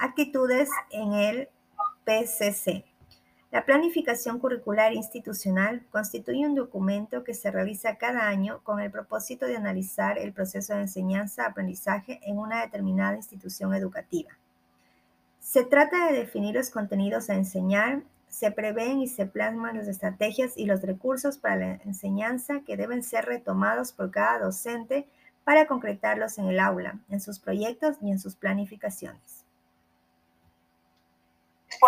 Actitudes en el PCC. La planificación curricular institucional constituye un documento que se realiza cada año con el propósito de analizar el proceso de enseñanza-aprendizaje en una determinada institución educativa. Se trata de definir los contenidos a enseñar, se prevén y se plasman las estrategias y los recursos para la enseñanza que deben ser retomados por cada docente para concretarlos en el aula, en sus proyectos y en sus planificaciones.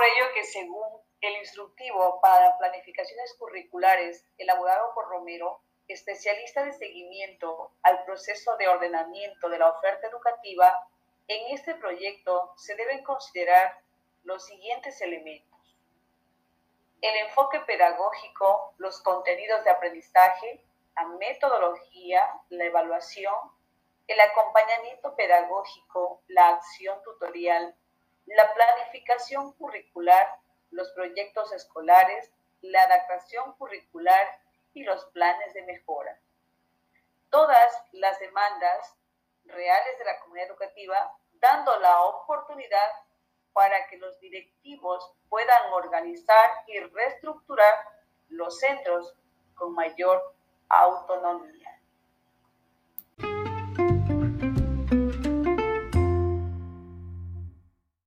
Por ello que según el instructivo para planificaciones curriculares elaborado por Romero, especialista de seguimiento al proceso de ordenamiento de la oferta educativa, en este proyecto se deben considerar los siguientes elementos. El enfoque pedagógico, los contenidos de aprendizaje, la metodología, la evaluación, el acompañamiento pedagógico, la acción tutorial, la curricular, los proyectos escolares, la adaptación curricular y los planes de mejora. Todas las demandas reales de la comunidad educativa, dando la oportunidad para que los directivos puedan organizar y reestructurar los centros con mayor autonomía.